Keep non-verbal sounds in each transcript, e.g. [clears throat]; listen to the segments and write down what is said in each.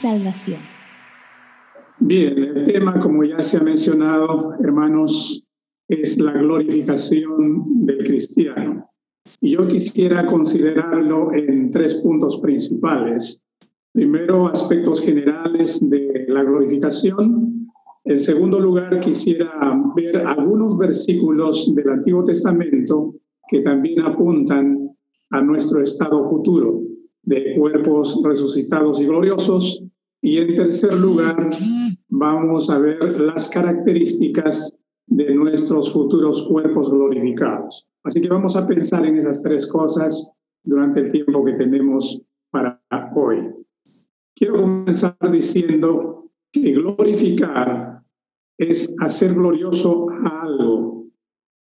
salvación. Bien, el tema, como ya se ha mencionado, hermanos, es la glorificación del cristiano. Y yo quisiera considerarlo en tres puntos principales. Primero, aspectos generales de la glorificación. En segundo lugar, quisiera ver algunos versículos del Antiguo Testamento que también apuntan a nuestro estado futuro de cuerpos resucitados y gloriosos. Y en tercer lugar, vamos a ver las características de nuestros futuros cuerpos glorificados. Así que vamos a pensar en esas tres cosas durante el tiempo que tenemos para hoy. Quiero comenzar diciendo que glorificar es hacer glorioso algo.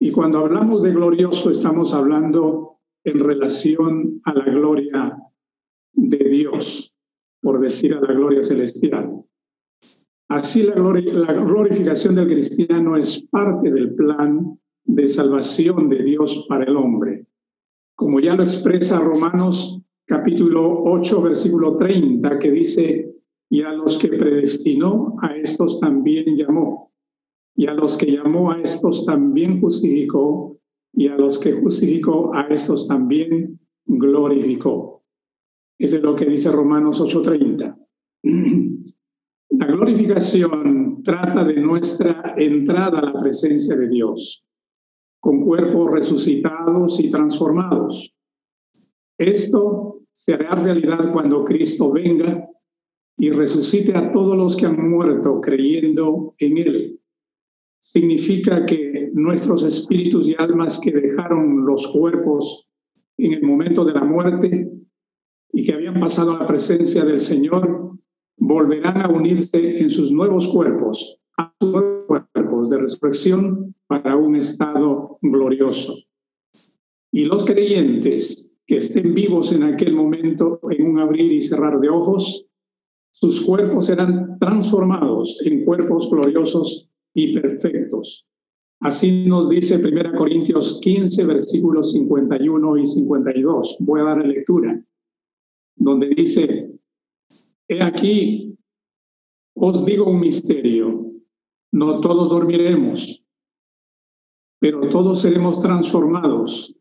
Y cuando hablamos de glorioso estamos hablando en relación a la gloria de Dios, por decir a la gloria celestial. Así la, la glorificación del cristiano es parte del plan de salvación de Dios para el hombre. Como ya lo expresa Romanos capítulo 8, versículo 30, que dice, y a los que predestinó, a estos también llamó, y a los que llamó a estos también justificó, y a los que justificó, a estos también glorificó. Eso es lo que dice Romanos 8:30. [clears throat] La glorificación trata de nuestra entrada a la presencia de Dios, con cuerpos resucitados y transformados. Esto se hará realidad cuando Cristo venga y resucite a todos los que han muerto creyendo en Él. Significa que nuestros espíritus y almas que dejaron los cuerpos en el momento de la muerte y que habían pasado a la presencia del Señor, volverán a unirse en sus nuevos cuerpos, a sus cuerpos de resurrección para un estado glorioso. Y los creyentes que estén vivos en aquel momento en un abrir y cerrar de ojos, sus cuerpos serán transformados en cuerpos gloriosos y perfectos. Así nos dice 1 Corintios 15, versículos 51 y 52. Voy a dar lectura, donde dice, He aquí, os digo un misterio, no todos dormiremos, pero todos seremos transformados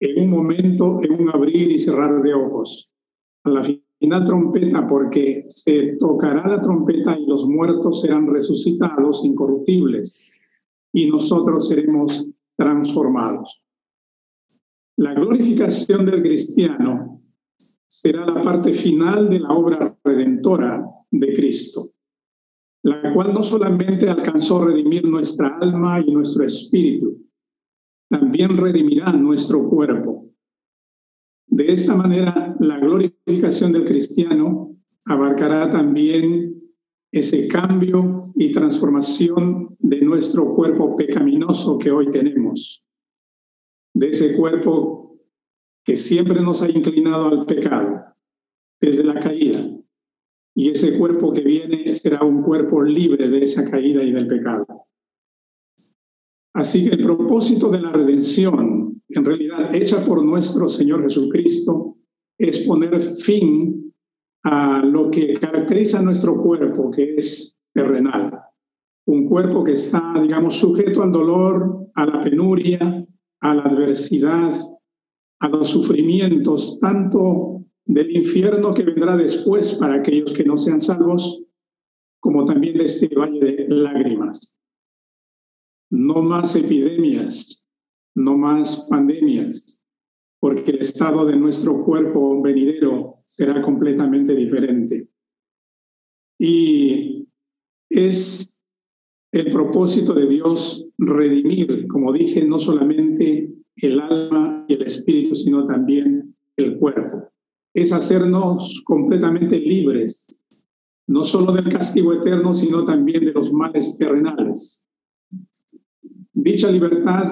en un momento, en un abrir y cerrar de ojos. A la final trompeta, porque se tocará la trompeta y los muertos serán resucitados incorruptibles y nosotros seremos transformados. La glorificación del cristiano será la parte final de la obra redentora de Cristo, la cual no solamente alcanzó redimir nuestra alma y nuestro espíritu, también redimirá nuestro cuerpo. De esta manera, la glorificación del cristiano abarcará también ese cambio y transformación de nuestro cuerpo pecaminoso que hoy tenemos, de ese cuerpo que siempre nos ha inclinado al pecado desde la caída. Y ese cuerpo que viene será un cuerpo libre de esa caída y del pecado. Así que el propósito de la redención, en realidad hecha por nuestro Señor Jesucristo, es poner fin a lo que caracteriza nuestro cuerpo, que es terrenal. Un cuerpo que está, digamos, sujeto al dolor, a la penuria, a la adversidad, a los sufrimientos, tanto del infierno que vendrá después para aquellos que no sean salvos, como también de este valle de lágrimas. No más epidemias, no más pandemias, porque el estado de nuestro cuerpo venidero será completamente diferente. Y es el propósito de Dios redimir, como dije, no solamente el alma y el espíritu, sino también el cuerpo. Es hacernos completamente libres, no solo del castigo eterno, sino también de los males terrenales. Dicha libertad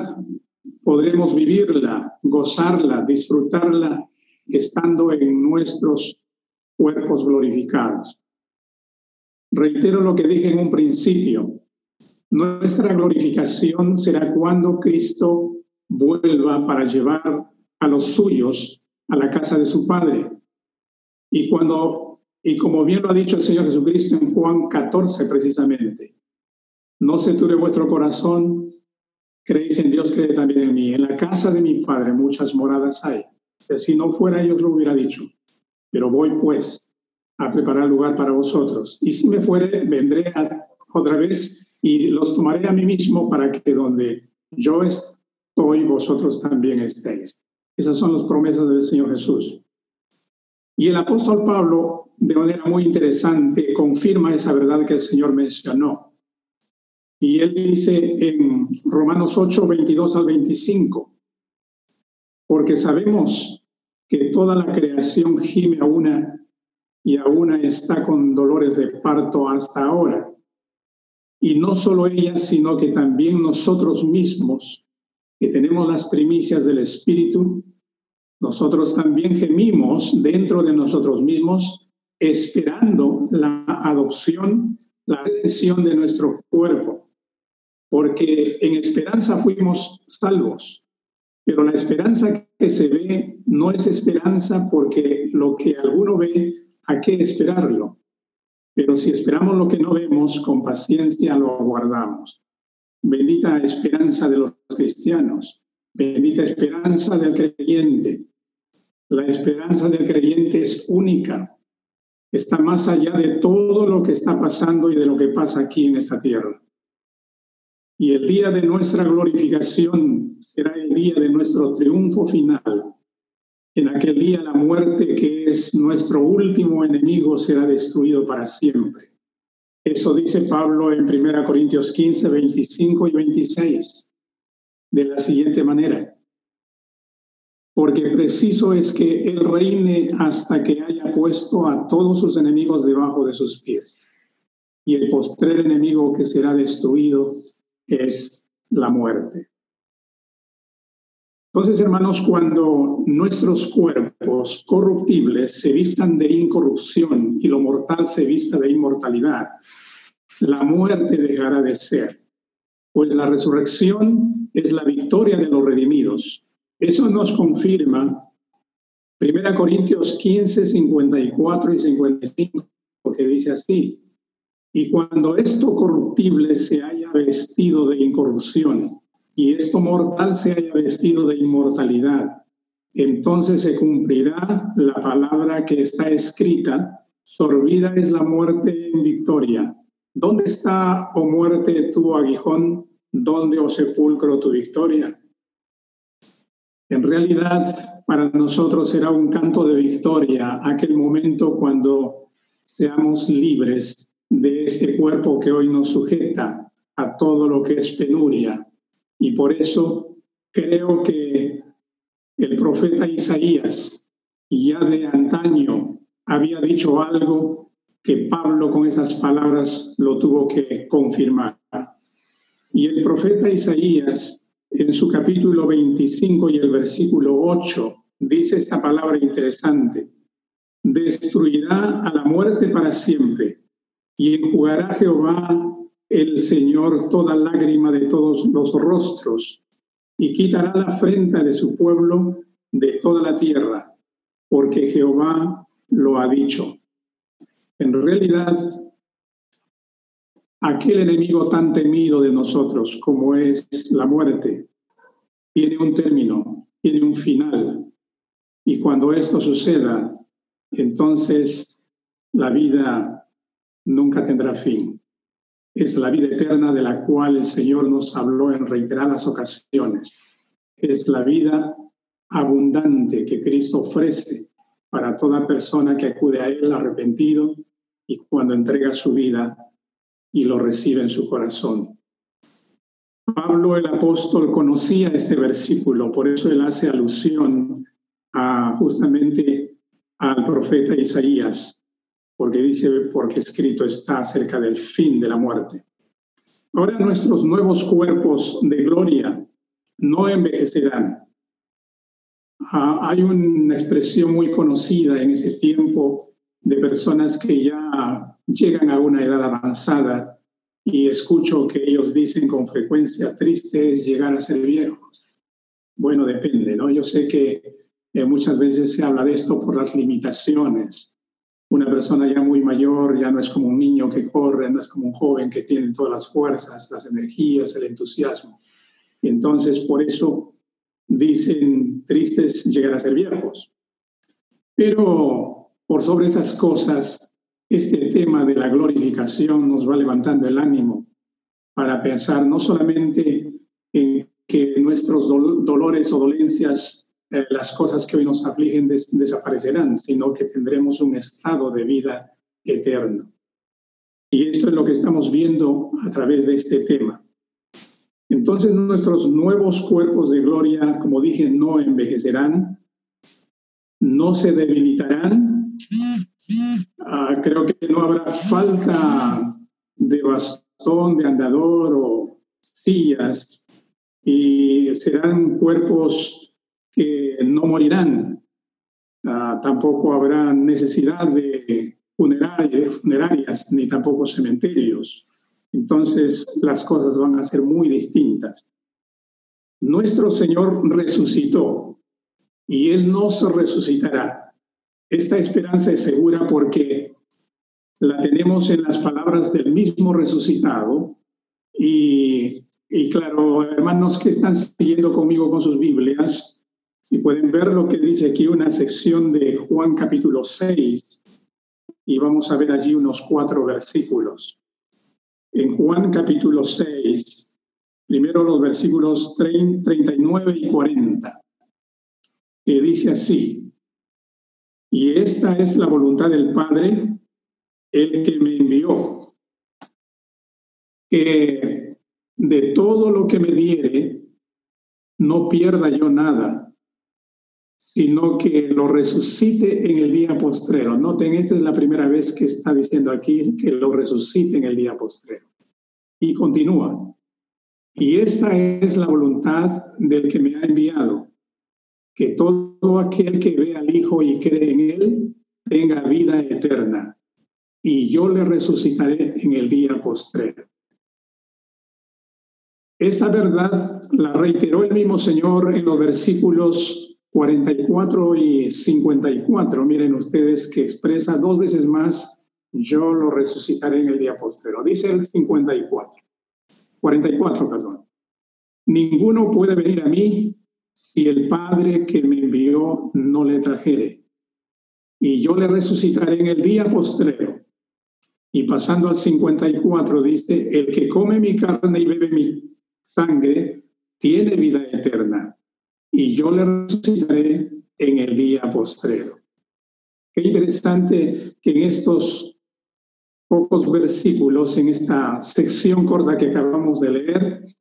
podremos vivirla, gozarla, disfrutarla estando en nuestros cuerpos glorificados. Reitero lo que dije en un principio. Nuestra glorificación será cuando Cristo vuelva para llevar a los suyos a la casa de su Padre. Y cuando Y como bien lo ha dicho el Señor Jesucristo en Juan 14 precisamente, no se turbe vuestro corazón, creéis en Dios, creed también en mí. En la casa de mi Padre muchas moradas hay. Si no fuera yo lo hubiera dicho, pero voy pues a preparar lugar para vosotros. Y si me fuere, vendré otra vez y los tomaré a mí mismo para que donde yo estoy, vosotros también estéis. Esas son las promesas del Señor Jesús. Y el apóstol Pablo, de manera muy interesante, confirma esa verdad que el Señor mencionó. Y él dice en Romanos 8, 22 al 25, porque sabemos que toda la creación gime a una y a una está con dolores de parto hasta ahora. Y no solo ella, sino que también nosotros mismos, que tenemos las primicias del Espíritu, nosotros también gemimos dentro de nosotros mismos, esperando la adopción, la redención de nuestro cuerpo, porque en esperanza fuimos salvos. Pero la esperanza que se ve no es esperanza porque lo que alguno ve, ¿a qué esperarlo? Pero si esperamos lo que no vemos, con paciencia lo aguardamos. Bendita esperanza de los cristianos, bendita esperanza del creyente. La esperanza del creyente es única, está más allá de todo lo que está pasando y de lo que pasa aquí en esta tierra. Y el día de nuestra glorificación será el día de nuestro triunfo final. En aquel día la muerte, que es nuestro último enemigo, será destruido para siempre. Eso dice Pablo en 1 Corintios 15, 25 y 26, de la siguiente manera. Porque preciso es que Él reine hasta que haya puesto a todos sus enemigos debajo de sus pies. Y el postrer enemigo que será destruido es la muerte. Entonces, hermanos, cuando nuestros cuerpos corruptibles se vistan de incorrupción y lo mortal se vista de inmortalidad, la muerte dejará de ser, pues la resurrección es la victoria de los redimidos. Eso nos confirma 1 Corintios 15, 54 y 55, que dice así, y cuando esto corruptible se haya vestido de incorrupción y esto mortal se haya vestido de inmortalidad, entonces se cumplirá la palabra que está escrita, sorbida es la muerte en victoria. ¿Dónde está, oh muerte, tu aguijón? ¿Dónde, oh sepulcro, tu victoria? En realidad, para nosotros será un canto de victoria aquel momento cuando seamos libres de este cuerpo que hoy nos sujeta a todo lo que es penuria. Y por eso creo que el profeta Isaías ya de antaño había dicho algo que Pablo con esas palabras lo tuvo que confirmar. Y el profeta Isaías en su capítulo 25 y el versículo 8 dice esta palabra interesante, destruirá a la muerte para siempre y enjugará Jehová el Señor toda lágrima de todos los rostros, y quitará la afrenta de su pueblo de toda la tierra, porque Jehová lo ha dicho. En realidad, aquel enemigo tan temido de nosotros como es la muerte, tiene un término, tiene un final. Y cuando esto suceda, entonces la vida nunca tendrá fin. Es la vida eterna de la cual el Señor nos habló en reiteradas ocasiones. Es la vida abundante que Cristo ofrece para toda persona que acude a Él arrepentido y cuando entrega su vida y lo recibe en su corazón. Pablo el apóstol conocía este versículo, por eso él hace alusión a justamente al profeta Isaías, porque dice, porque escrito está acerca del fin de la muerte. Ahora nuestros nuevos cuerpos de gloria no envejecerán. Ah, hay una expresión muy conocida en ese tiempo de personas que ya llegan a una edad avanzada y escucho que ellos dicen con frecuencia, triste es llegar a ser viejos. Bueno, depende, ¿no? Yo sé que eh, muchas veces se habla de esto por las limitaciones. Persona ya muy mayor, ya no es como un niño que corre, no es como un joven que tiene todas las fuerzas, las energías, el entusiasmo. Entonces, por eso dicen tristes llegar a ser viejos. Pero por sobre esas cosas, este tema de la glorificación nos va levantando el ánimo para pensar no solamente en que nuestros dolores o dolencias, eh, las cosas que hoy nos afligen desaparecerán, sino que tendremos un estado de vida eterno. Y esto es lo que estamos viendo a través de este tema. Entonces nuestros nuevos cuerpos de gloria, como dije, no envejecerán, no se debilitarán. Ah, creo que no habrá falta de bastón, de andador o sillas y serán cuerpos que no morirán. Ah, tampoco habrá necesidad de funerarias, ni tampoco cementerios. Entonces las cosas van a ser muy distintas. Nuestro Señor resucitó y Él nos resucitará. Esta esperanza es segura porque la tenemos en las palabras del mismo resucitado y y claro, hermanos que están siguiendo conmigo con sus Biblias, si pueden ver lo que dice aquí una sección de Juan capítulo 6, y vamos a ver allí unos cuatro versículos. En Juan capítulo 6, primero los versículos 39 y 40, que dice así, y esta es la voluntad del Padre, el que me envió, que de todo lo que me diere, no pierda yo nada, sino que lo resucite en el día postrero. Noten, esta es la primera vez que está diciendo aquí que lo resucite en el día postrero. Y continúa. Y esta es la voluntad del que me ha enviado, que todo aquel que ve al Hijo y cree en Él tenga vida eterna, y yo le resucitaré en el día postrero. Esa verdad la reiteró el mismo Señor en los versículos 44 y 54. Miren ustedes que expresa dos veces más, yo lo resucitaré en el día postrero. Dice el 54. 44, perdón. Ninguno puede venir a mí si el Padre que me envió no le trajere. Y yo le resucitaré en el día postrero. Y pasando al 54 dice, el que come mi carne y bebe mi sangre tiene vida eterna y yo le resucitaré en el día postrero. Qué interesante que en estos pocos versículos, en esta sección corta que acabamos de leer,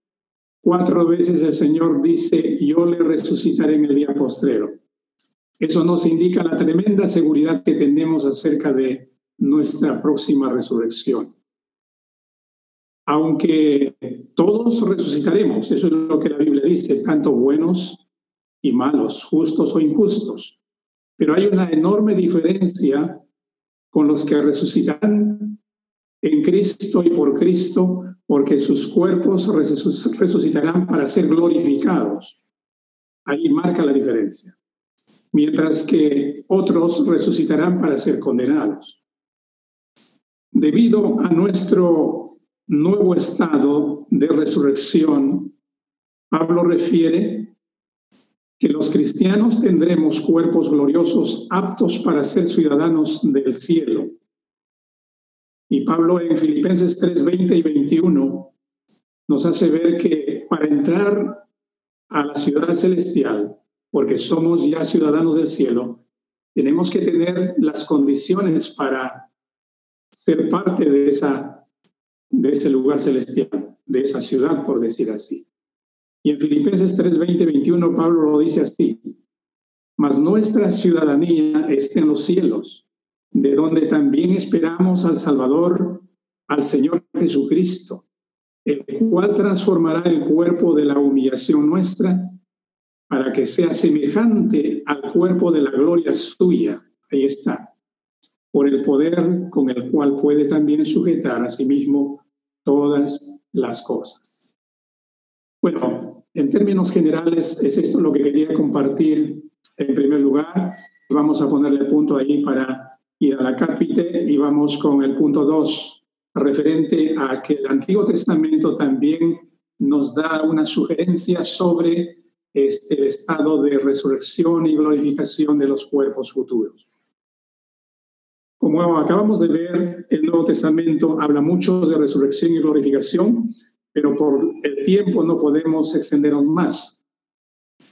cuatro veces el Señor dice, yo le resucitaré en el día postrero. Eso nos indica la tremenda seguridad que tenemos acerca de nuestra próxima resurrección aunque todos resucitaremos, eso es lo que la Biblia dice, tanto buenos y malos, justos o injustos. Pero hay una enorme diferencia con los que resucitarán en Cristo y por Cristo, porque sus cuerpos resucitarán para ser glorificados. Ahí marca la diferencia. Mientras que otros resucitarán para ser condenados. Debido a nuestro nuevo estado de resurrección, Pablo refiere que los cristianos tendremos cuerpos gloriosos aptos para ser ciudadanos del cielo. Y Pablo en Filipenses 3, 20 y 21 nos hace ver que para entrar a la ciudad celestial, porque somos ya ciudadanos del cielo, tenemos que tener las condiciones para ser parte de esa de ese lugar celestial, de esa ciudad, por decir así. Y en Filipenses 3, 20, 21, Pablo lo dice así, mas nuestra ciudadanía está en los cielos, de donde también esperamos al Salvador, al Señor Jesucristo, el cual transformará el cuerpo de la humillación nuestra para que sea semejante al cuerpo de la gloria suya. Ahí está por el poder con el cual puede también sujetar a sí mismo todas las cosas. Bueno, en términos generales es esto lo que quería compartir en primer lugar. Vamos a ponerle punto ahí para y a la cápite y vamos con el punto 2, referente a que el Antiguo Testamento también nos da una sugerencia sobre este, el estado de resurrección y glorificación de los cuerpos futuros. Como acabamos de ver, el Nuevo Testamento habla mucho de resurrección y glorificación, pero por el tiempo no podemos extendernos más.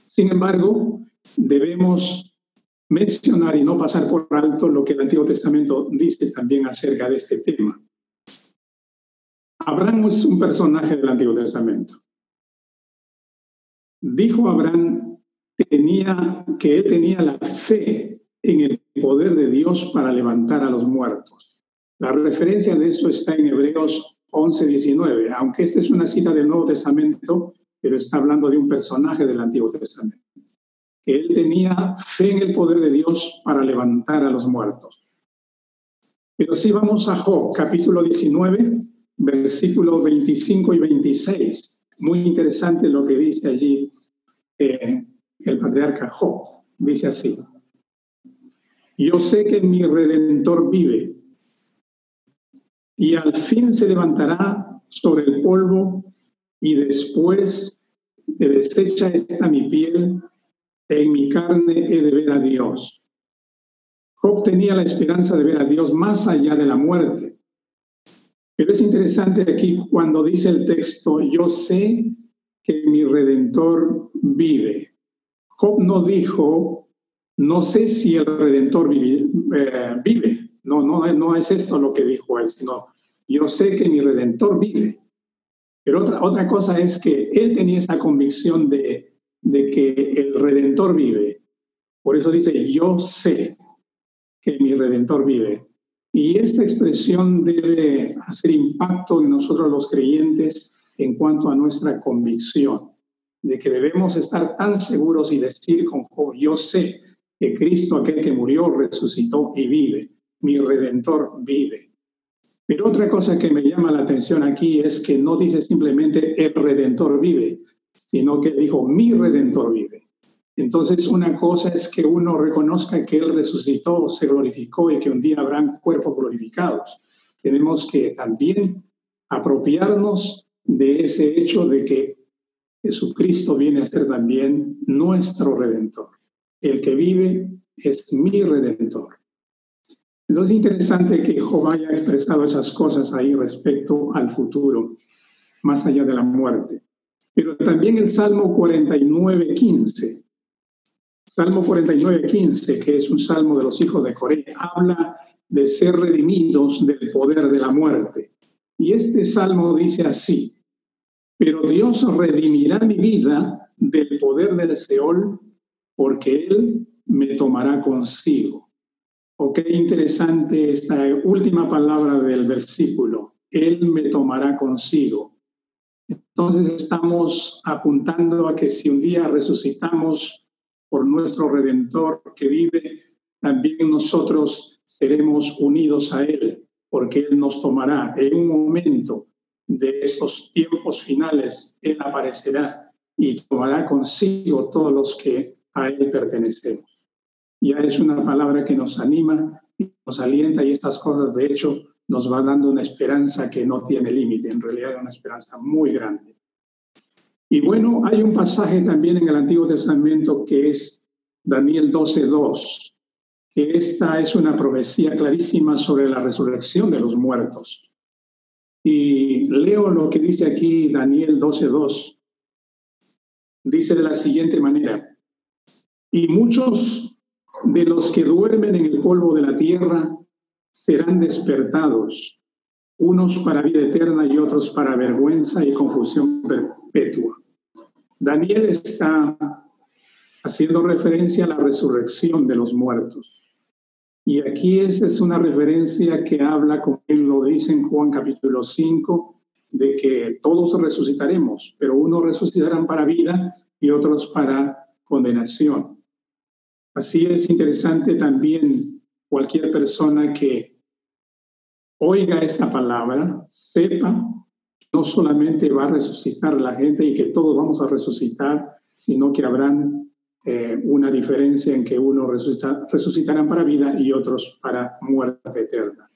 Sin embargo, debemos mencionar y no pasar por alto lo que el Antiguo Testamento dice también acerca de este tema. Abraham es un personaje del Antiguo Testamento. Dijo Abraham tenía, que él tenía la fe en el poder de Dios para levantar a los muertos. La referencia de esto está en Hebreos 11, 19, aunque esta es una cita del Nuevo Testamento, pero está hablando de un personaje del Antiguo Testamento. Él tenía fe en el poder de Dios para levantar a los muertos. Pero si vamos a Job, capítulo 19, versículos 25 y 26. Muy interesante lo que dice allí eh, el patriarca Job. Dice así, yo sé que mi redentor vive y al fin se levantará sobre el polvo y después de deshecha esta mi piel, en mi carne he de ver a Dios. Job tenía la esperanza de ver a Dios más allá de la muerte. Pero es interesante aquí cuando dice el texto, yo sé que mi redentor vive. Job no dijo, no sé si el redentor vive. Eh, vive. No, no, es esto lo que dijo él, sino yo sé que mi redentor vive. Pero otra, otra cosa es que él tenía esa convicción de, de que el redentor vive. Por eso dice, yo sé que mi redentor vive. Y esta expresión debe hacer impacto en nosotros los creyentes en cuanto a nuestra convicción de que debemos estar tan seguros y decir con yo sé que Cristo, aquel que murió, resucitó y vive, mi redentor vive. Pero otra cosa que me llama la atención aquí es que no dice simplemente el redentor vive, sino que dijo mi redentor vive. Entonces, una cosa es que uno reconozca que Él resucitó, se glorificó y que un día habrán cuerpos glorificados. Tenemos que también apropiarnos de ese hecho de que Jesucristo viene a ser también nuestro redentor. El que vive es mi redentor. Entonces es interesante que Job haya expresado esas cosas ahí respecto al futuro, más allá de la muerte. Pero también el Salmo 49, 15 Salmo 49, 15, que es un salmo de los hijos de Coré, habla de ser redimidos del poder de la muerte. Y este salmo dice así, pero Dios redimirá mi vida del poder del Seol, porque Él me tomará consigo. O qué interesante esta última palabra del versículo, Él me tomará consigo. Entonces estamos apuntando a que si un día resucitamos por nuestro Redentor que vive, también nosotros seremos unidos a Él, porque Él nos tomará en un momento de esos tiempos finales, Él aparecerá y tomará consigo todos los que a Él pertenecemos. Ya es una palabra que nos anima y nos alienta y estas cosas, de hecho, nos va dando una esperanza que no tiene límite, en realidad una esperanza muy grande. Y bueno, hay un pasaje también en el Antiguo Testamento que es Daniel 12.2, que esta es una profecía clarísima sobre la resurrección de los muertos. Y leo lo que dice aquí Daniel 12.2. Dice de la siguiente manera, y muchos de los que duermen en el polvo de la tierra serán despertados, unos para vida eterna y otros para vergüenza y confusión perpetua. Daniel está haciendo referencia a la resurrección de los muertos. Y aquí esa es una referencia que habla, como él lo dice Juan capítulo 5, de que todos resucitaremos, pero unos resucitarán para vida y otros para condenación. Así es interesante también cualquier persona que oiga esta palabra, sepa no solamente va a resucitar la gente y que todos vamos a resucitar, sino que habrán eh, una diferencia en que unos resucitarán para vida y otros para muerte eterna.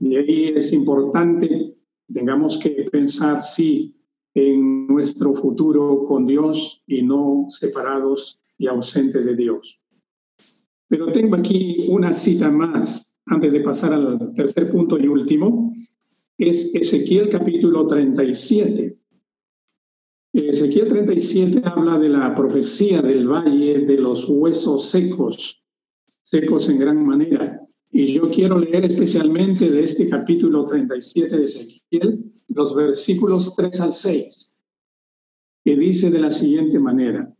Y ahí es importante, tengamos que pensar sí en nuestro futuro con Dios y no separados y ausentes de Dios. Pero tengo aquí una cita más antes de pasar al tercer punto y último. Es Ezequiel capítulo 37. Ezequiel 37 habla de la profecía del valle de los huesos secos, secos en gran manera. Y yo quiero leer especialmente de este capítulo 37 de Ezequiel los versículos 3 al 6, que dice de la siguiente manera.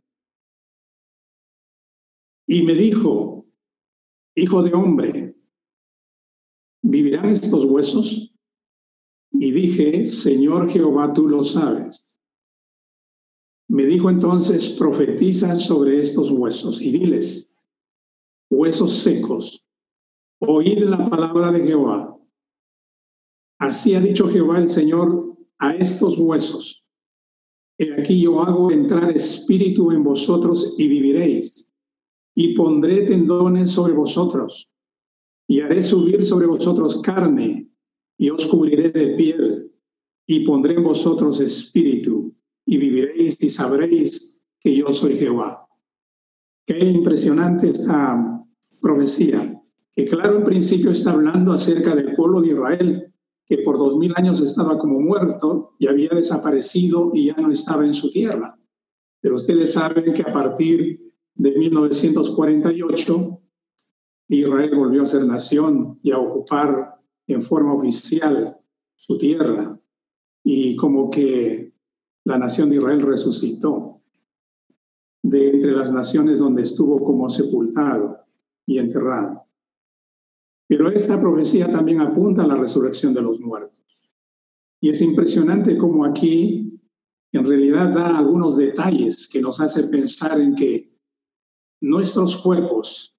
Y me dijo, hijo de hombre, ¿vivirán estos huesos? Y dije, Señor Jehová, tú lo sabes. Me dijo entonces, profetiza sobre estos huesos y diles, huesos secos, oíd la palabra de Jehová. Así ha dicho Jehová el Señor a estos huesos. He aquí yo hago entrar espíritu en vosotros y viviréis, y pondré tendones sobre vosotros, y haré subir sobre vosotros carne, y os cubriré de piel, y pondré en vosotros espíritu, y viviréis y sabréis que yo soy Jehová. Qué impresionante esta profecía, que claro en principio está hablando acerca del pueblo de Israel, que por dos mil años estaba como muerto y había desaparecido y ya no estaba en su tierra. Pero ustedes saben que a partir de 1948 Israel volvió a ser nación y a ocupar en forma oficial su tierra. Y como que la nación de Israel resucitó de entre las naciones donde estuvo como sepultado y enterrado. Pero esta profecía también apunta a la resurrección de los muertos. Y es impresionante cómo aquí en realidad da algunos detalles que nos hace pensar en que nuestros cuerpos,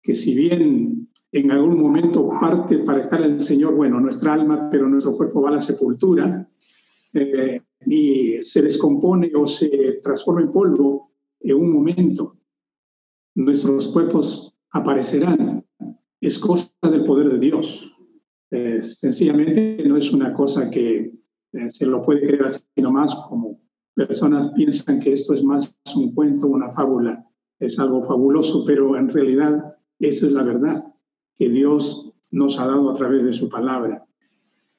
que si bien en algún momento parte para estar en el Señor, bueno, nuestra alma, pero nuestro cuerpo va a la sepultura, eh, y se descompone o se transforma en polvo en un momento. Nuestros cuerpos aparecerán. Es cosa del poder de Dios. sencillamente no es una cosa que eh, se lo puede creer así nomás, como personas piensan que esto es más un cuento, una fábula, es algo fabuloso, pero en realidad eso es la verdad que Dios nos ha dado a través de su palabra.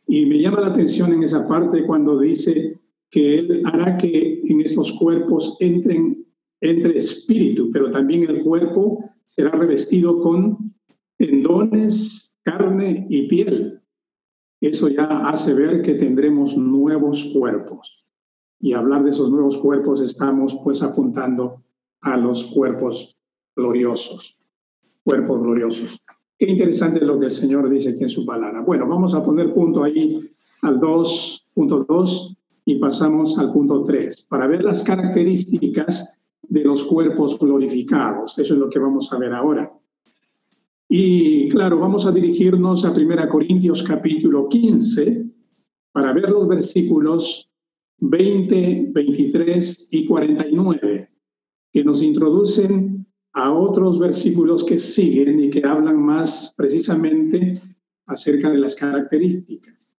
Y me llama la atención en esa parte cuando dice que Él hará que en esos cuerpos entren, entre espíritu, pero también el cuerpo será revestido con tendones, carne y piel. Eso ya hace ver que tendremos nuevos cuerpos. Y hablar de esos nuevos cuerpos estamos pues apuntando a los cuerpos gloriosos, cuerpos gloriosos. Qué interesante lo que el Señor dice aquí en su palabra. Bueno, vamos a poner punto ahí al 2.2 y pasamos al punto 3, para ver las características de los cuerpos glorificados. Eso es lo que vamos a ver ahora. Y claro, vamos a dirigirnos a 1 Corintios capítulo 15 para ver los versículos 20, 23 y 49, que nos introducen a otros versículos que siguen y que hablan más precisamente acerca de las características.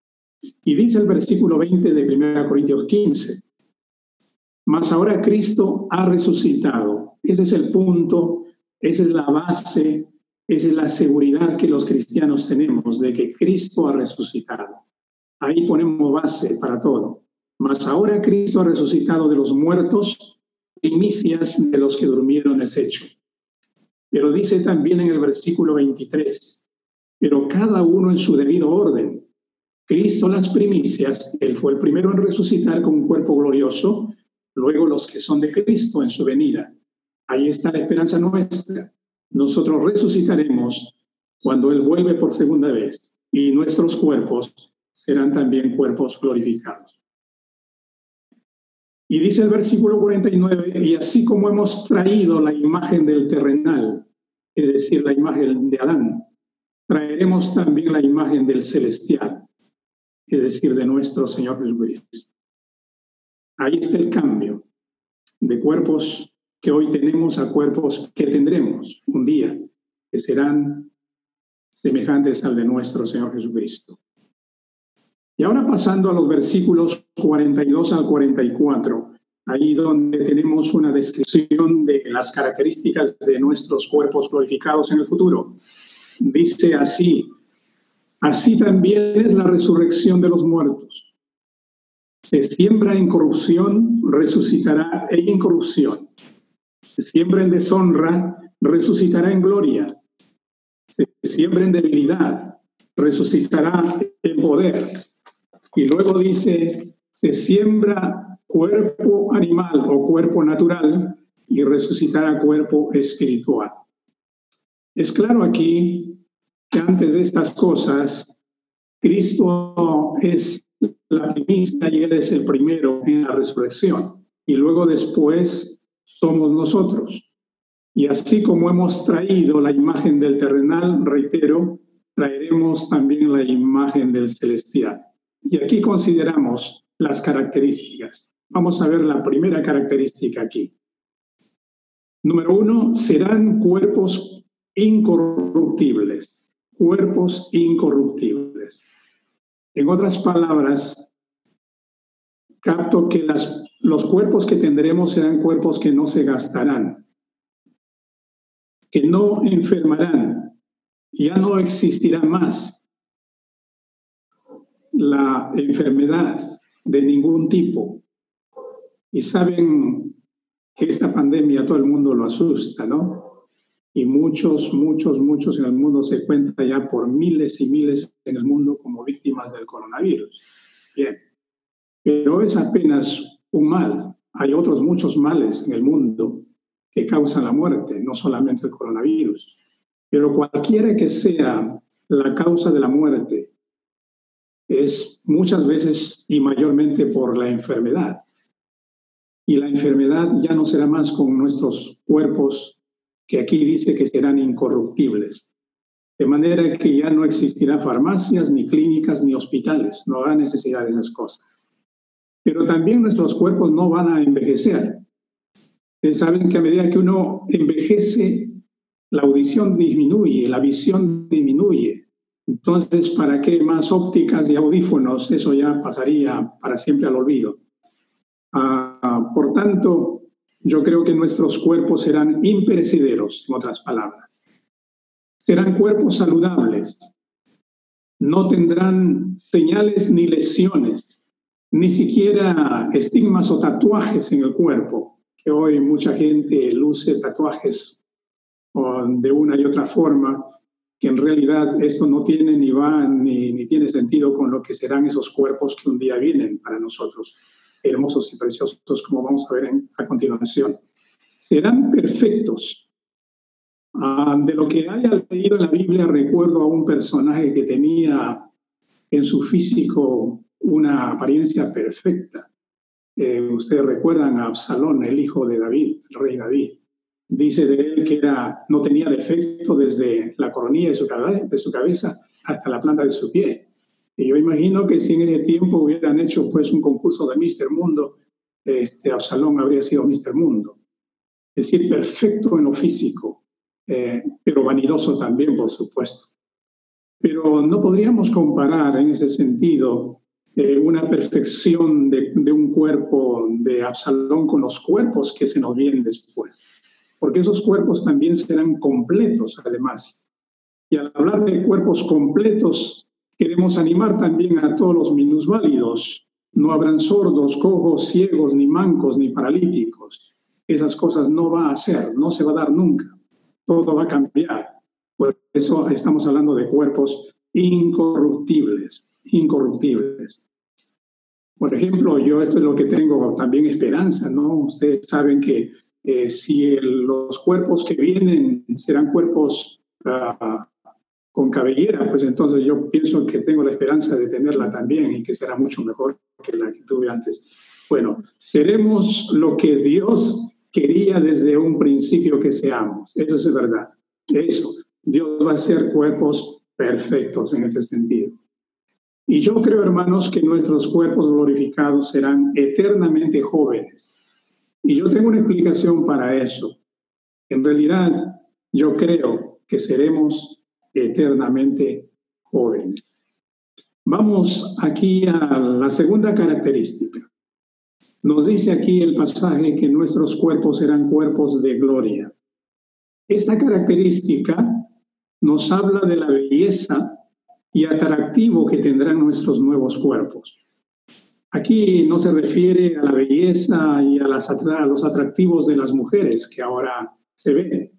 Y dice el versículo 20 de 1 Corintios 15, mas ahora Cristo ha resucitado. Ese es el punto, esa es la base, esa es la seguridad que los cristianos tenemos de que Cristo ha resucitado. Ahí ponemos base para todo. Mas ahora Cristo ha resucitado de los muertos, primicias de los que durmieron es hecho. Pero dice también en el versículo 23, pero cada uno en su debido orden. Cristo las primicias, Él fue el primero en resucitar con un cuerpo glorioso, luego los que son de Cristo en su venida. Ahí está la esperanza nuestra. Nosotros resucitaremos cuando Él vuelve por segunda vez y nuestros cuerpos serán también cuerpos glorificados. Y dice el versículo 49, y así como hemos traído la imagen del terrenal, es decir, la imagen de Adán, traeremos también la imagen del celestial es decir, de nuestro Señor Jesucristo. Ahí está el cambio de cuerpos que hoy tenemos a cuerpos que tendremos un día, que serán semejantes al de nuestro Señor Jesucristo. Y ahora pasando a los versículos 42 al 44, ahí donde tenemos una descripción de las características de nuestros cuerpos glorificados en el futuro. Dice así, así también es la resurrección de los muertos. Se siembra en corrupción, resucitará en incorrupción. Se siembra en deshonra, resucitará en gloria. Se siembra en debilidad, resucitará en poder. Y luego dice, se siembra cuerpo animal o cuerpo natural y resucitará cuerpo espiritual. Es claro aquí que antes de estas cosas, Cristo es la primicia y Él es el primero en la resurrección. Y luego después somos nosotros. Y así como hemos traído la imagen del terrenal, reitero, traeremos también la imagen del celestial. Y aquí consideramos las características. Vamos a ver la primera característica aquí. Número uno, serán cuerpos incorruptibles, cuerpos incorruptibles. En otras palabras, capto que los cuerpos que tendremos serán cuerpos que no se gastarán, que no enfermarán, ya no existirá más la enfermedad de ningún tipo. Y saben que esta pandemia todo el mundo lo asusta, ¿no? Y muchos, muchos, muchos en el mundo se cuenta ya por miles y miles en el mundo como víctimas del coronavirus. Bien, pero es apenas un mal. Hay otros muchos males en el mundo que causan la muerte, no solamente el coronavirus. Pero cualquiera que sea la causa de la muerte, es muchas veces y mayormente por la enfermedad. Y la enfermedad ya no será más con nuestros cuerpos, que aquí dice que serán incorruptibles. De manera que ya no existirán farmacias, ni clínicas, ni hospitales. No habrá necesidad de esas cosas. Pero también nuestros cuerpos no van a envejecer. Ustedes saben que a medida que uno envejece, la audición disminuye, la visión disminuye, entonces, ¿para qué más ópticas y audífonos? Eso ya pasaría para siempre al olvido. Ah, por tanto, yo creo que nuestros cuerpos serán imperecederos, en otras palabras. Serán cuerpos saludables. No tendrán señales ni lesiones, ni siquiera estigmas o tatuajes en el cuerpo, que hoy mucha gente luce tatuajes de una y otra forma que en realidad esto no tiene ni va ni, tiene sentido con lo que serán esos cuerpos que un día vienen para nosotros, hermosos y preciosos, como vamos a ver a continuación. Serán perfectos. Ah, de lo que haya leído en la Biblia, recuerdo a un personaje que tenía en su físico una apariencia perfecta. Eh, ustedes recuerdan a Absalón, el hijo de David, el rey David dice de él que no tenía defecto desde la coronilla de su, cabeza, de su cabeza hasta la planta de su pie. Y yo imagino que si en ese tiempo hubieran hecho pues un concurso de Mister Mundo, este Absalón habría sido Mister Mundo. Es decir, perfecto en lo físico, eh, pero vanidoso también, por supuesto. Pero no podríamos comparar en ese sentido eh, una perfección de, de un cuerpo de Absalón con los cuerpos que se nos vienen después porque esos cuerpos también serán completos además. Y al hablar de cuerpos completos, queremos animar también a todos los minusválidos. No habrán sordos, cojos, ciegos, ni mancos, ni paralíticos. Esas cosas no va a ser, no se va a dar nunca. Todo va a cambiar. Por eso estamos hablando de cuerpos incorruptibles, incorruptibles. Por ejemplo, yo esto es lo que tengo también esperanza, ¿no? Ustedes saben que eh, si los cuerpos que vienen serán cuerpos uh, con cabellera, pues entonces yo pienso que tengo la esperanza de tenerla también y que será mucho mejor que la que tuve antes. Bueno, seremos lo que Dios quería desde un principio que seamos. Eso es verdad. Eso. Dios va a hacer cuerpos perfectos en este sentido. Y yo creo, hermanos, que nuestros cuerpos glorificados serán eternamente jóvenes Y yo tengo una explicación para eso. En realidad, yo creo que seremos eternamente jóvenes. Vamos aquí a la segunda característica. Nos dice aquí el pasaje que nuestros cuerpos serán cuerpos de gloria. Esta característica nos habla de la belleza y atractivo que tendrán nuestros nuevos cuerpos. Aquí no se refiere a la belleza y a, a los atractivos de las mujeres que ahora se ven,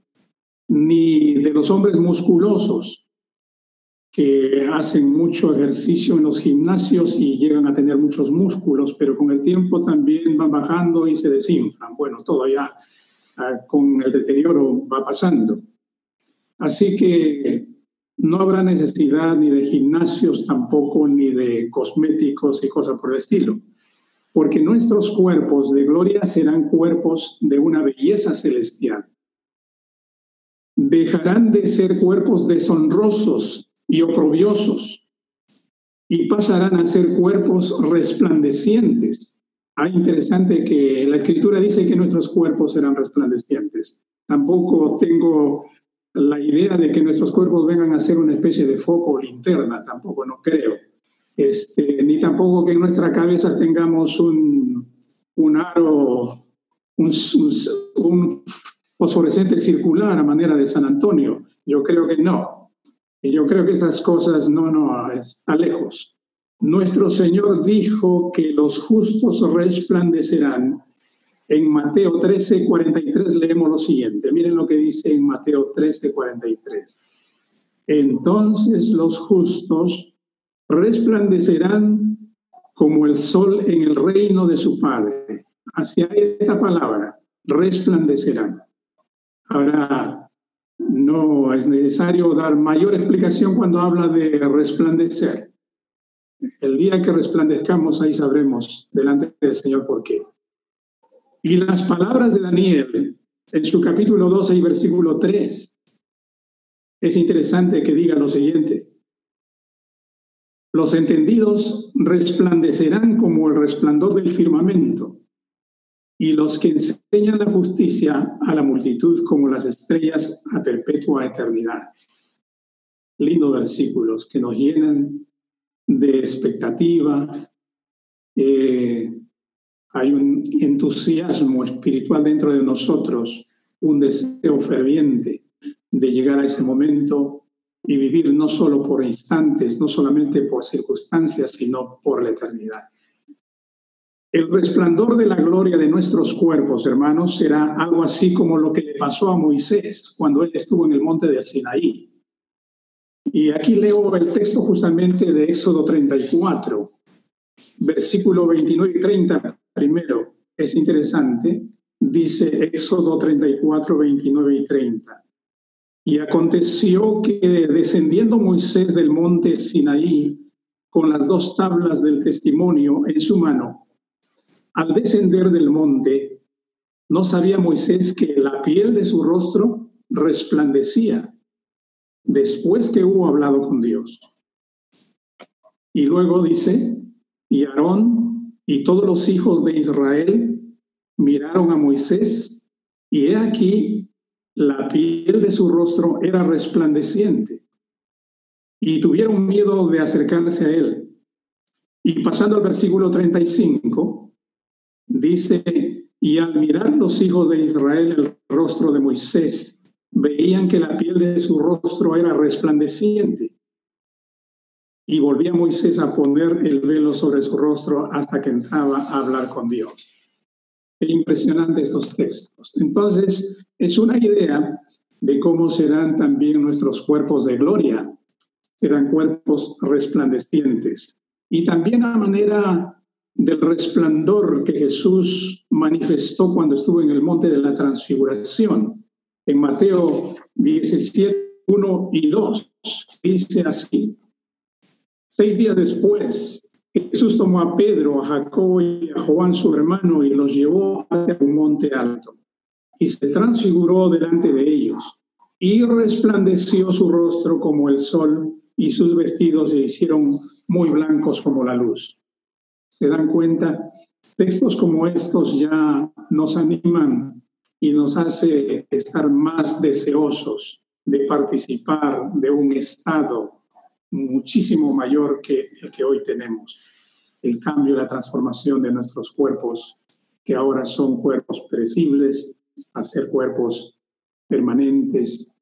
ni de los hombres musculosos, que hacen mucho ejercicio en los gimnasios y llegan a tener muchos músculos, pero con el tiempo también van bajando y se desinflan. Bueno, todo ya ah, con el deterioro va pasando. Así que no habrá necesidad ni de gimnasios tampoco, ni de cosméticos y cosas por el estilo, porque nuestros cuerpos de gloria serán cuerpos de una belleza celestial. Dejarán de ser cuerpos deshonrosos y oprobiosos, y pasarán a ser cuerpos resplandecientes. Ah, interesante que la escritura dice que nuestros cuerpos serán resplandecientes. Tampoco tengo la idea de que nuestros cuerpos vengan a ser una especie de foco o linterna, tampoco no creo. Este, ni tampoco que en nuestra cabeza tengamos un, un aro, un, un fosforescente circular a manera de San Antonio. Yo creo que no. Y yo creo que esas cosas no, no, está lejos. Nuestro Señor dijo que los justos resplandecerán. En Mateo 13, 43 leemos lo siguiente. Miren lo que dice en Mateo 13, 43. Entonces los justos resplandecerán como el sol en el reino de su Padre. Hacia esta palabra, resplandecerán. Ahora, no es necesario dar mayor explicación cuando habla de resplandecer. El día que resplandezcamos, ahí sabremos delante del Señor por qué. Y las palabras de Daniel en su capítulo 12 y versículo 3, es interesante que diga lo siguiente. Los entendidos resplandecerán como el resplandor del firmamento y los que enseñan la justicia a la multitud como las estrellas a perpetua eternidad. Lindos versículos que nos llenan de expectativa. Eh, hay un entusiasmo espiritual dentro de nosotros, un deseo ferviente de llegar a ese momento y vivir no solo por instantes, no solamente por circunstancias, sino por la eternidad. El resplandor de la gloria de nuestros cuerpos, hermanos, será algo así como lo que le pasó a Moisés cuando él estuvo en el monte de Sinaí. Y aquí leo el texto justamente de Éxodo 34, versículo 29 y 30 primero. Es interesante, dice Éxodo 34, 29 y 30. Y aconteció que descendiendo Moisés del monte Sinaí con las dos tablas del testimonio en su mano, al descender del monte, no sabía Moisés que la piel de su rostro resplandecía después que hubo hablado con Dios. Y luego dice, y Aarón y todos los hijos de Israel miraron a Moisés, y he aquí, la piel de su rostro era resplandeciente, y tuvieron miedo de acercarse a él. Y pasando al versículo 35, Dice, y al mirar los hijos de Israel el rostro de Moisés, veían que la piel de su rostro era resplandeciente. Y volvía Moisés a poner el velo sobre su rostro hasta que entraba a hablar con Dios. Qué impresionante estos textos. Entonces, es una idea de cómo serán también nuestros cuerpos de gloria. Serán cuerpos resplandecientes. Y también a manera del resplandor que Jesús manifestó cuando estuvo en el monte de la transfiguración. En Mateo 17, 1 y 2 dice así, seis días después, Jesús tomó a Pedro, a Jacobo y a Juan su hermano y los llevó hacia un monte alto y se transfiguró delante de ellos y resplandeció su rostro como el sol y sus vestidos se hicieron muy blancos como la luz. Se dan cuenta Textos como estos ya nos animan y nos hace estar más deseosos de participar de un estado muchísimo mayor que el que hoy tenemos. El cambio y la transformación de nuestros cuerpos, que ahora son cuerpos perecibles, a ser cuerpos permanentes,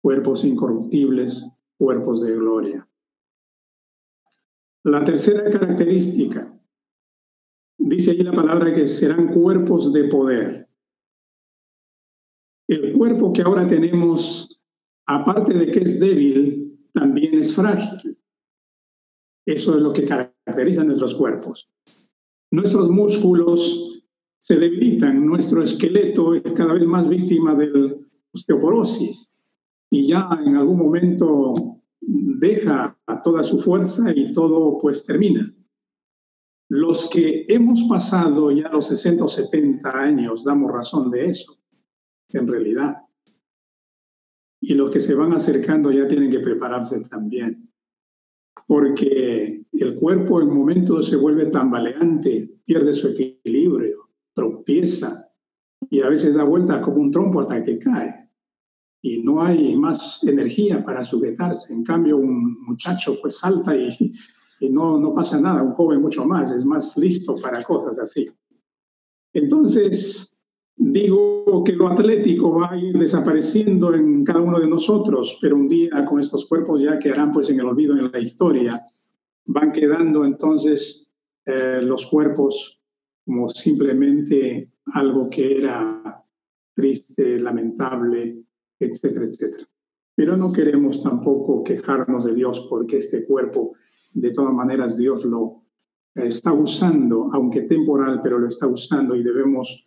cuerpos incorruptibles, cuerpos de gloria. La tercera característica, dice ahí la palabra que serán cuerpos de poder. El cuerpo que ahora tenemos, aparte de que es débil, también es frágil. Eso es lo que caracteriza nuestros cuerpos. Nuestros músculos se debilitan, nuestro esqueleto es cada vez más víctima de osteoporosis y ya en algún momento deja toda su fuerza y todo pues termina. Los que hemos pasado ya los 60 o 70 años damos razón de eso, en realidad. Y los que se van acercando ya tienen que prepararse también, porque el cuerpo en momentos se vuelve tambaleante, pierde su equilibrio, tropieza y a veces da vuelta como un trompo hasta que cae y no hay más energía para sujetarse. En cambio, un muchacho pues salta y, y no, no pasa nada, un joven mucho más, es más listo para cosas así. Entonces, digo que lo atlético va a ir desapareciendo en cada uno de nosotros, pero un día con estos cuerpos ya quedarán pues en el olvido en la historia. Van quedando entonces eh, los cuerpos como simplemente algo que era triste, lamentable, etcétera, etcétera. Pero no queremos tampoco quejarnos de Dios porque este cuerpo, de todas maneras, Dios lo está usando, aunque temporal, pero lo está usando y debemos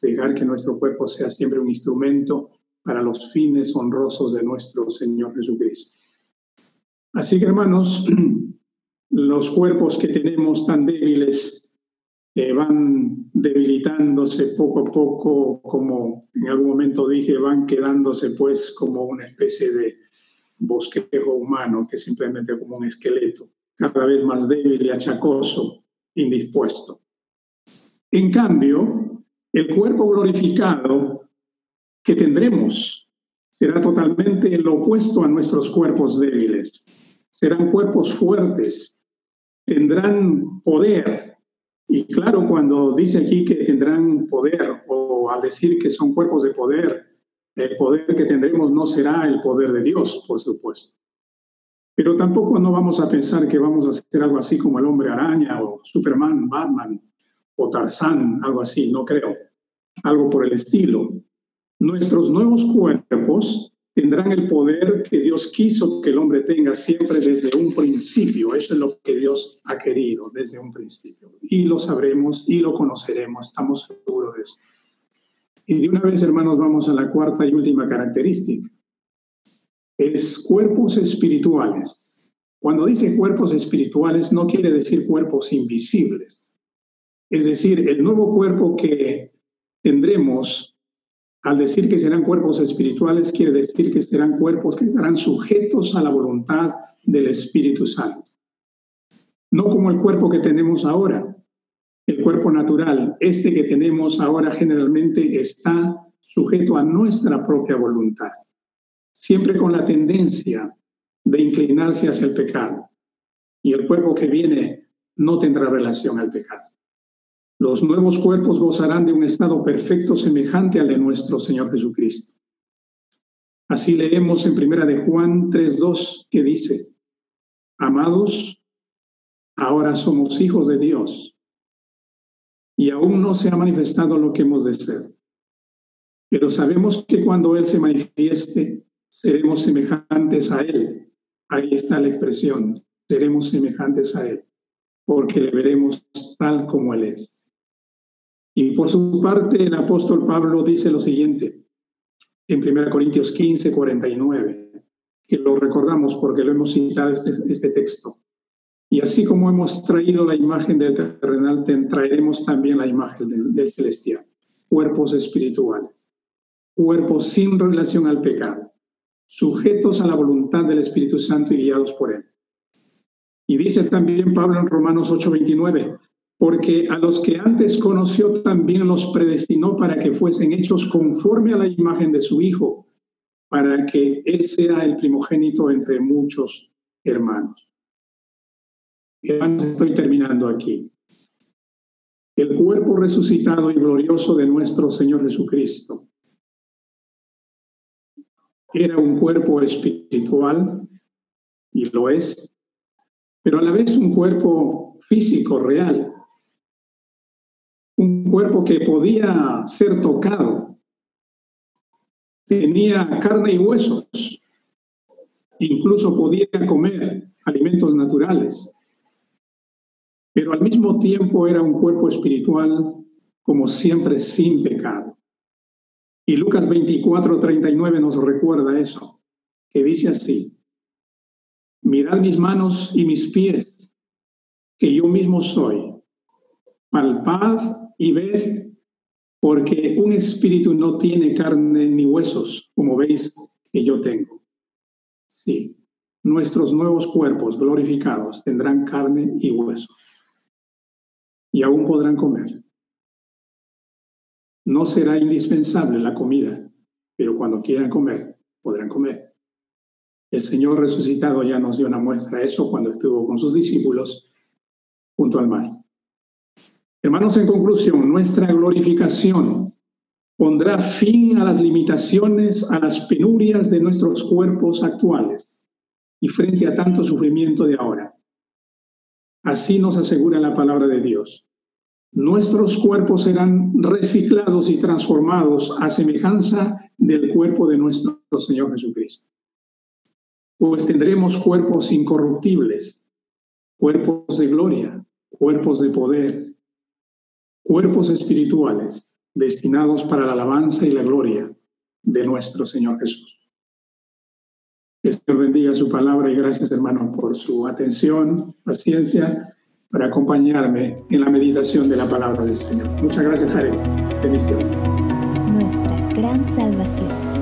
dejar que nuestro cuerpo sea siempre un instrumento para los fines honrosos de nuestro Señor Jesucristo. Así que, hermanos, [clears throat] los cuerpos que tenemos tan débiles eh, van debilitándose poco a poco, como en algún momento dije, van quedándose pues como una especie de bosquejo humano, que simplemente como un esqueleto, cada vez más débil y achacoso, indispuesto. En cambio, el cuerpo glorificado que tendremos será totalmente lo opuesto a nuestros cuerpos débiles. Serán cuerpos fuertes, tendrán poder, y claro, cuando dice aquí que tendrán poder, o al decir que son cuerpos de poder, el poder que tendremos no será el poder de Dios, por supuesto. Pero tampoco no vamos a pensar que vamos a hacer algo así como el hombre araña o Superman, Batman o Tarzán, algo así, no creo. Algo por el estilo. Nuestros nuevos cuerpos tendrán el poder que Dios quiso que el hombre tenga siempre desde un principio. Eso es lo que Dios ha querido desde un principio. Y lo sabremos y lo conoceremos, estamos seguros de eso. Y de una vez, hermanos, vamos a la cuarta y última característica. Es cuerpos espirituales. Cuando dice cuerpos espirituales, no quiere decir cuerpos invisibles. Es decir, el nuevo cuerpo que tendremos al decir que serán cuerpos espirituales, quiere decir que serán cuerpos que estarán sujetos a la voluntad del Espíritu Santo. No como el cuerpo que tenemos ahora, el cuerpo natural. Este que tenemos ahora generalmente está sujeto a nuestra propia voluntad, siempre con la tendencia de inclinarse hacia el pecado. Y el cuerpo que viene no tendrá relación al pecado. Los nuevos cuerpos gozarán de un estado perfecto semejante al de nuestro Señor Jesucristo. Así leemos en Primera de Juan 3:2 que dice: Amados, ahora somos hijos de Dios y aún no se ha manifestado lo que hemos de ser. Pero sabemos que cuando Él se manifieste, seremos semejantes a Él. Ahí está la expresión, seremos semejantes a Él, porque le veremos tal como Él es. Y por su parte, el apóstol Pablo dice lo siguiente en 1 Corintios 15, 49, que lo recordamos porque lo hemos citado este, este texto. Y así como hemos traído la imagen del terrenal, traeremos también la imagen del, del celestial. Cuerpos espirituales, cuerpos sin relación al pecado, sujetos a la voluntad del Espíritu Santo y guiados por él. Y dice también Pablo en Romanos 8:29, porque a los que antes conoció también los predestinó para que fuesen hechos conforme a la imagen de su Hijo, para que Él sea el primogénito entre muchos hermanos. Estoy terminando aquí. El cuerpo resucitado y glorioso de nuestro Señor Jesucristo era un cuerpo espiritual, y lo es, pero a la vez un cuerpo físico, real, cuerpo que podía ser tocado, tenía carne y huesos, incluso podía comer alimentos naturales, pero al mismo tiempo era un cuerpo espiritual como siempre sin pecado. Y Lucas 24, 39 nos recuerda eso, que dice así, mirad mis manos y mis pies, que yo mismo soy, palpad y ved, porque un espíritu no tiene carne ni huesos, como veis que yo tengo. Sí, nuestros nuevos cuerpos glorificados tendrán carne y huesos, y aún podrán comer. No será indispensable la comida, pero cuando quieran comer, podrán comer. El Señor resucitado ya nos dio una muestra de eso cuando estuvo con sus discípulos junto al mar. Hermanos, en conclusión, nuestra glorificación pondrá fin a las limitaciones, a las penurias de nuestros cuerpos actuales y frente a tanto sufrimiento de ahora. Así nos asegura la palabra de Dios. Nuestros cuerpos serán reciclados y transformados a semejanza del cuerpo de nuestro Señor Jesucristo. Pues tendremos cuerpos incorruptibles, cuerpos de gloria, cuerpos de poder, cuerpos espirituales destinados para la alabanza y la gloria de nuestro Señor Jesús. Que Señor bendiga su palabra y gracias hermano por su atención, paciencia para acompañarme en la meditación de la palabra del Señor. Muchas gracias, Jared. Bendiciones. Nuestra gran salvación.